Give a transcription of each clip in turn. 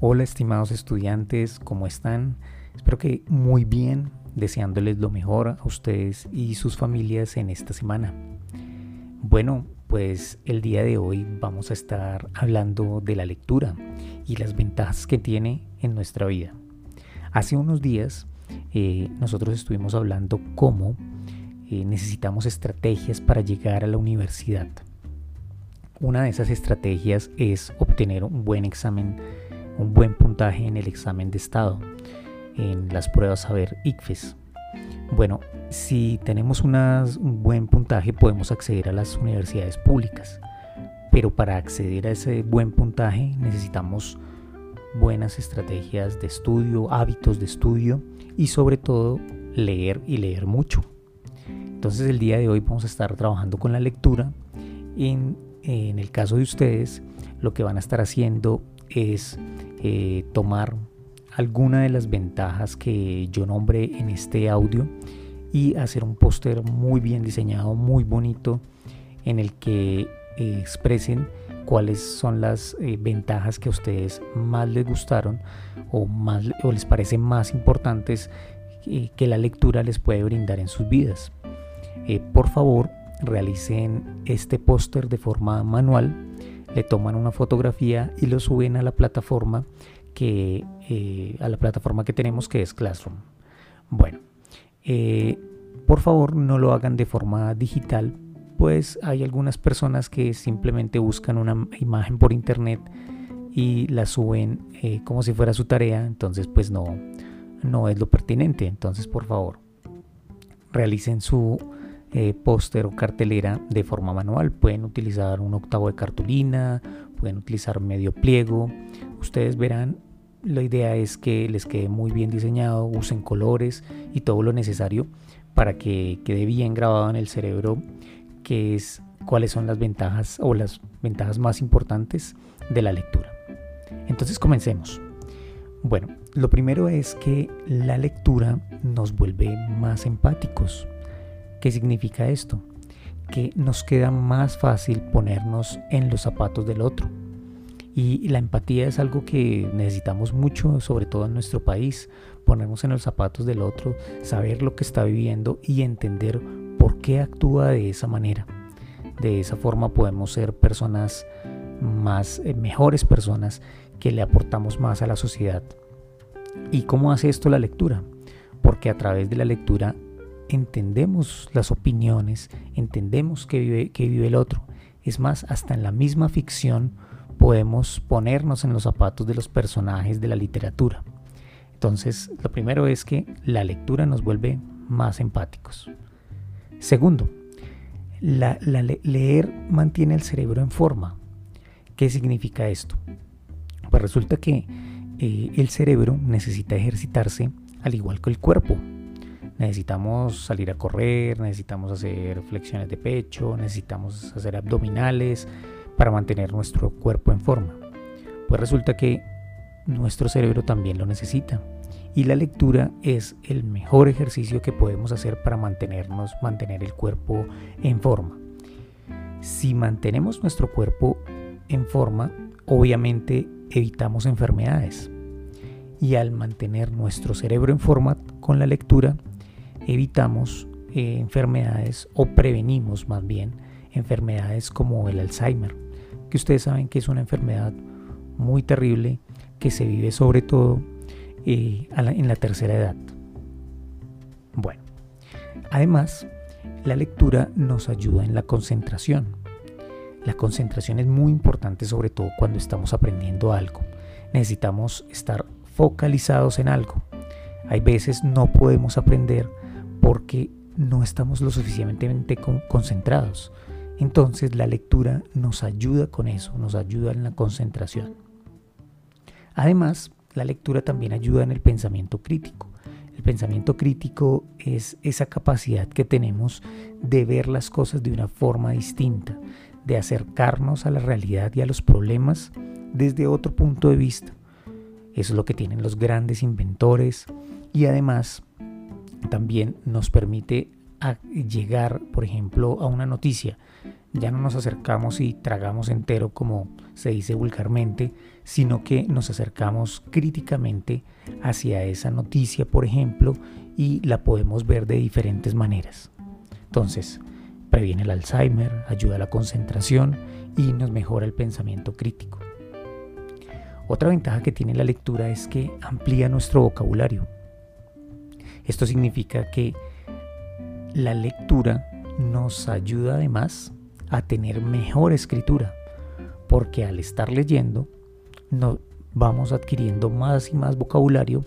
Hola estimados estudiantes, ¿cómo están? Espero que muy bien, deseándoles lo mejor a ustedes y sus familias en esta semana. Bueno, pues el día de hoy vamos a estar hablando de la lectura y las ventajas que tiene en nuestra vida. Hace unos días eh, nosotros estuvimos hablando cómo eh, necesitamos estrategias para llegar a la universidad. Una de esas estrategias es obtener un buen examen, un buen puntaje en el examen de estado, en las pruebas a ver ICFES. Bueno, si tenemos un buen puntaje podemos acceder a las universidades públicas, pero para acceder a ese buen puntaje necesitamos buenas estrategias de estudio, hábitos de estudio y sobre todo leer y leer mucho. Entonces el día de hoy vamos a estar trabajando con la lectura en en el caso de ustedes, lo que van a estar haciendo es eh, tomar alguna de las ventajas que yo nombré en este audio y hacer un póster muy bien diseñado, muy bonito, en el que eh, expresen cuáles son las eh, ventajas que a ustedes más les gustaron o, más, o les parecen más importantes que la lectura les puede brindar en sus vidas. por favor, realicen este póster de forma manual, le toman una fotografía y lo suben a la plataforma que, eh, a la plataforma que tenemos que es Classroom. Bueno, eh, por favor no lo hagan de forma digital, pues hay algunas personas que simplemente buscan una imagen por internet y la suben eh, como si fuera su tarea, entonces pues no, no es lo pertinente. Entonces por favor realicen su eh, póster o cartelera de forma manual. Pueden utilizar un octavo de cartulina, pueden utilizar medio pliego. Ustedes verán, la idea es que les quede muy bien diseñado, usen colores y todo lo necesario para que quede bien grabado en el cerebro que es cuáles son las ventajas o las ventajas más importantes de la lectura. Entonces comencemos. Bueno, lo primero es que la lectura nos vuelve más empáticos. ¿Qué significa esto? Que nos queda más fácil ponernos en los zapatos del otro. Y la empatía es algo que necesitamos mucho, sobre todo en nuestro país, ponernos en los zapatos del otro, saber lo que está viviendo y entender por qué actúa de esa manera. De esa forma podemos ser personas más, eh, mejores personas que le aportamos más a la sociedad. ¿Y cómo hace esto la lectura? Porque a través de la lectura entendemos las opiniones, entendemos que vive, que vive el otro. Es más, hasta en la misma ficción podemos ponernos en los zapatos de los personajes de la literatura. Entonces, lo primero es que la lectura nos vuelve más empáticos. Segundo, la, leer mantiene el cerebro en forma. ¿Qué significa esto? Pues resulta que eh, el cerebro necesita ejercitarse al igual que el cuerpo necesitamos salir a correr, necesitamos hacer flexiones de pecho, necesitamos hacer abdominales para mantener nuestro cuerpo en forma. Pues resulta que nuestro cerebro también lo necesita y la lectura es el mejor ejercicio que podemos hacer para mantenernos, mantener el cuerpo en forma. Si mantenemos nuestro cuerpo en forma, obviamente evitamos enfermedades. Y al mantener nuestro cerebro en forma con la lectura, evitamos eh, enfermedades o prevenimos más bien enfermedades como el Alzheimer, que ustedes saben que es una enfermedad muy terrible que se vive sobre todo eh, en la tercera edad. Bueno, además, la lectura nos ayuda en la concentración. La concentración es muy importante sobre todo cuando estamos aprendiendo algo. Necesitamos estar focalizados en algo. Hay veces no podemos aprender porque no estamos lo suficientemente concentrados. Entonces la lectura nos ayuda con eso, nos ayuda en la concentración. Además, la lectura también ayuda en el pensamiento crítico. El pensamiento crítico es esa capacidad que tenemos de ver las cosas de una forma distinta, de acercarnos a la realidad y a los problemas desde otro punto de vista. Eso es lo que tienen los grandes inventores y además también nos permite llegar, por ejemplo, a una noticia ya no nos acercamos y tragamos entero como se dice vulgarmente, sino que nos acercamos críticamente hacia esa noticia, por ejemplo, y la podemos ver de diferentes maneras. Entonces, previene el Alzheimer, ayuda a la concentración y nos mejora el pensamiento crítico. Otra ventaja que tiene la lectura es que amplía nuestro vocabulario. Esto significa que la lectura nos ayuda además a tener mejor escritura, porque al estar leyendo nos vamos adquiriendo más y más vocabulario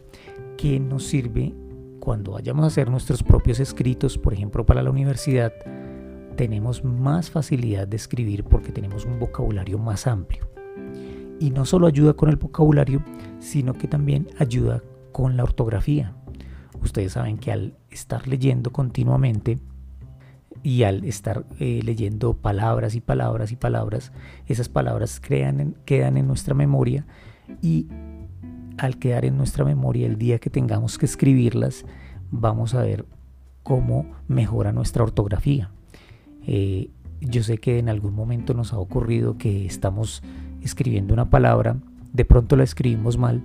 que nos sirve cuando vayamos a hacer nuestros propios escritos, por ejemplo para la universidad, tenemos más facilidad de escribir porque tenemos un vocabulario más amplio. Y no solo ayuda con el vocabulario, sino que también ayuda con la ortografía. Ustedes saben que al estar leyendo continuamente y al estar eh, leyendo palabras y palabras y palabras, esas palabras crean quedan en nuestra memoria y al quedar en nuestra memoria el día que tengamos que escribirlas, vamos a ver cómo mejora nuestra ortografía. Eh, yo sé que en algún momento nos ha ocurrido que estamos escribiendo una palabra, de pronto la escribimos mal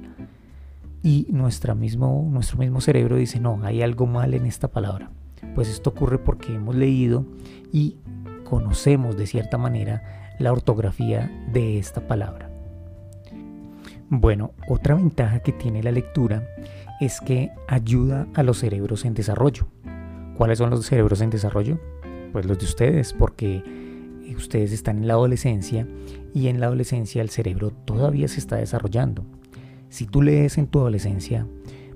y mismo, nuestro mismo cerebro dice, no, hay algo mal en esta palabra. Pues esto ocurre porque hemos leído y conocemos de cierta manera la ortografía de esta palabra. Bueno, otra ventaja que tiene la lectura es que ayuda a los cerebros en desarrollo. ¿Cuáles son los cerebros en desarrollo? Pues los de ustedes, porque ustedes están en la adolescencia y en la adolescencia el cerebro todavía se está desarrollando. Si tú lees en tu adolescencia,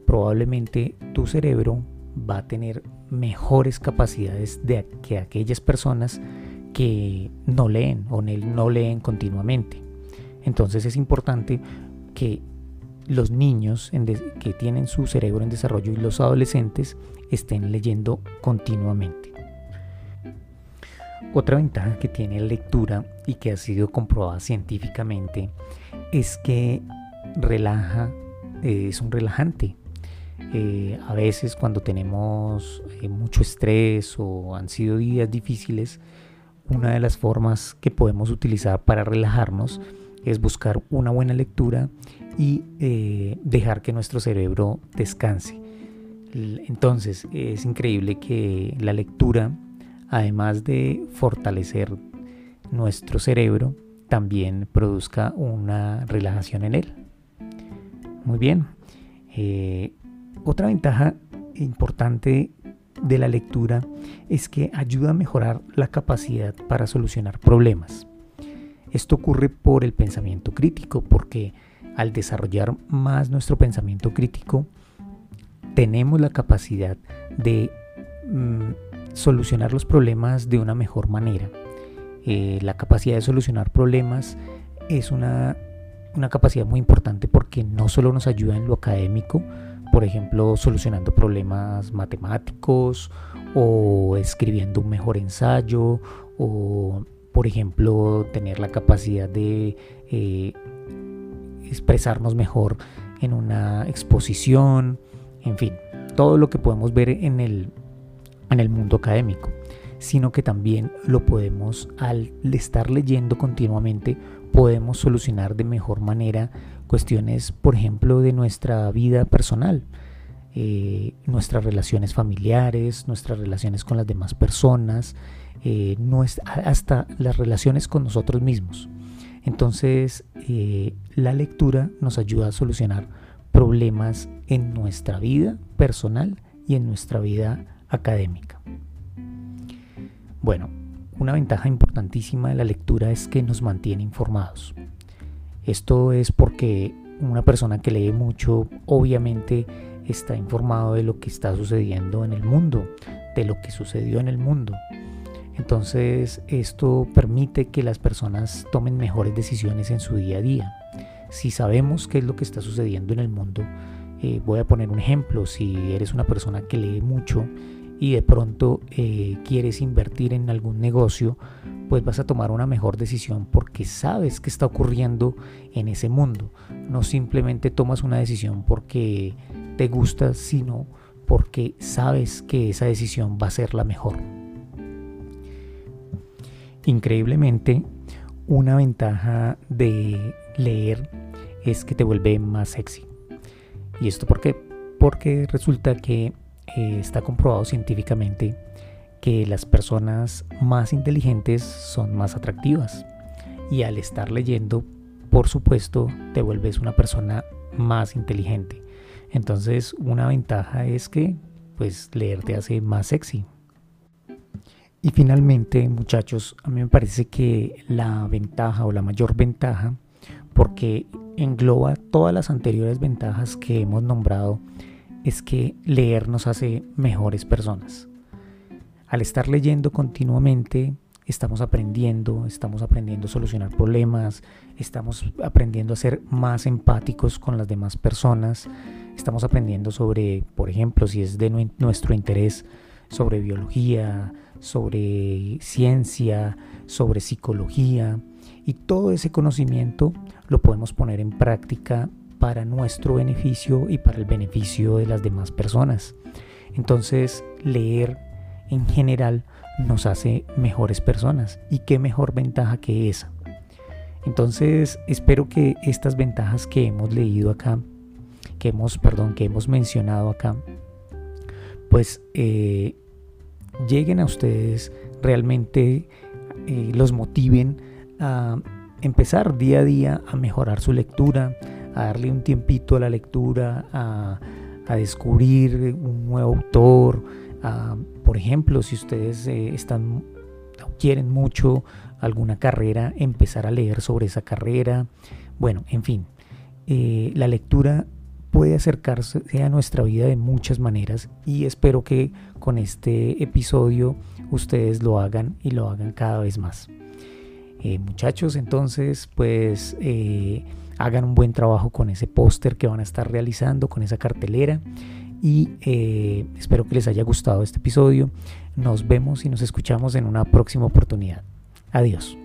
probablemente tu cerebro va a tener mejores capacidades de que aquellas personas que no leen o no leen continuamente. Entonces es importante que los niños que tienen su cerebro en desarrollo y los adolescentes estén leyendo continuamente. Otra ventaja que tiene la lectura y que ha sido comprobada científicamente es que relaja, eh, es un relajante. Eh, a veces cuando tenemos eh, mucho estrés o han sido días difíciles, una de las formas que podemos utilizar para relajarnos es buscar una buena lectura y dejar que nuestro cerebro descanse. Entonces es increíble que la lectura además de fortalecer nuestro cerebro, también produzca una relajación en él. Muy bien. Eh, otra ventaja importante de la lectura es que ayuda a mejorar la capacidad para solucionar problemas. Esto ocurre por el pensamiento crítico, porque al desarrollar más nuestro pensamiento crítico, tenemos la capacidad de mm, solucionar los problemas de una mejor manera. Eh, la capacidad de solucionar problemas es una, una capacidad muy importante porque no solo nos ayuda en lo académico, por ejemplo, solucionando problemas matemáticos o escribiendo un mejor ensayo o, por ejemplo, tener la capacidad de eh, expresarnos mejor en una exposición, en fin, todo lo que podemos ver en el, en el mundo académico, sino que también lo podemos, al estar leyendo continuamente, podemos solucionar de mejor manera cuestiones, por ejemplo, de nuestra vida personal, eh, nuestras relaciones familiares, nuestras relaciones con las demás personas, eh, hasta las relaciones con nosotros mismos. Entonces, eh, la lectura nos ayuda a solucionar problemas en nuestra vida personal y en nuestra vida académica. Bueno, una ventaja importantísima de la lectura es que nos mantiene informados. Esto es porque una persona que lee mucho obviamente está informado de lo que está sucediendo en el mundo, de lo que sucedió en el mundo. Entonces esto permite que las personas tomen mejores decisiones en su día a día. Si sabemos qué es lo que está sucediendo en el mundo, eh, voy a poner un ejemplo, si eres una persona que lee mucho y de pronto eh, quieres invertir en algún negocio, pues vas a tomar una mejor decisión porque sabes qué está ocurriendo en ese mundo. No simplemente tomas una decisión porque te gusta, sino porque sabes que esa decisión va a ser la mejor. Increíblemente, una ventaja de leer es que te vuelve más sexy. ¿Y esto por qué? Porque resulta que eh, está comprobado científicamente que las personas más inteligentes son más atractivas. Y al estar leyendo, por supuesto, te vuelves una persona más inteligente. Entonces, una ventaja es que pues leer te hace más sexy. Y finalmente, muchachos, a mí me parece que la ventaja o la mayor ventaja, porque engloba todas las anteriores ventajas que hemos nombrado, es que leer nos hace mejores personas. Al estar leyendo continuamente, estamos aprendiendo, estamos aprendiendo a solucionar problemas, estamos aprendiendo a ser más empáticos con las demás personas, estamos aprendiendo sobre, por ejemplo, si es de nuestro interés, sobre biología, sobre ciencia, sobre psicología y todo ese conocimiento lo podemos poner en práctica para nuestro beneficio y para el beneficio de las demás personas. Entonces, leer en general nos hace mejores personas y qué mejor ventaja que esa. Entonces, espero que estas ventajas que hemos leído acá, que hemos, perdón, que hemos mencionado acá, pues eh, lleguen a ustedes, realmente eh, los motiven a empezar día a día a mejorar su lectura, a darle un tiempito a la lectura, a, descubrir un nuevo autor. por ejemplo, si ustedes eh, están quieren mucho alguna carrera, empezar a leer sobre esa carrera. Bueno, en fin, eh, la lectura puede acercarse a nuestra vida de muchas maneras y espero que con este episodio ustedes lo hagan y lo hagan cada vez más. Eh, muchachos, entonces pues hagan un buen trabajo con ese póster que van a estar realizando, con esa cartelera y eh, espero que les haya gustado este episodio. Nos vemos y nos escuchamos en una próxima oportunidad. Adiós.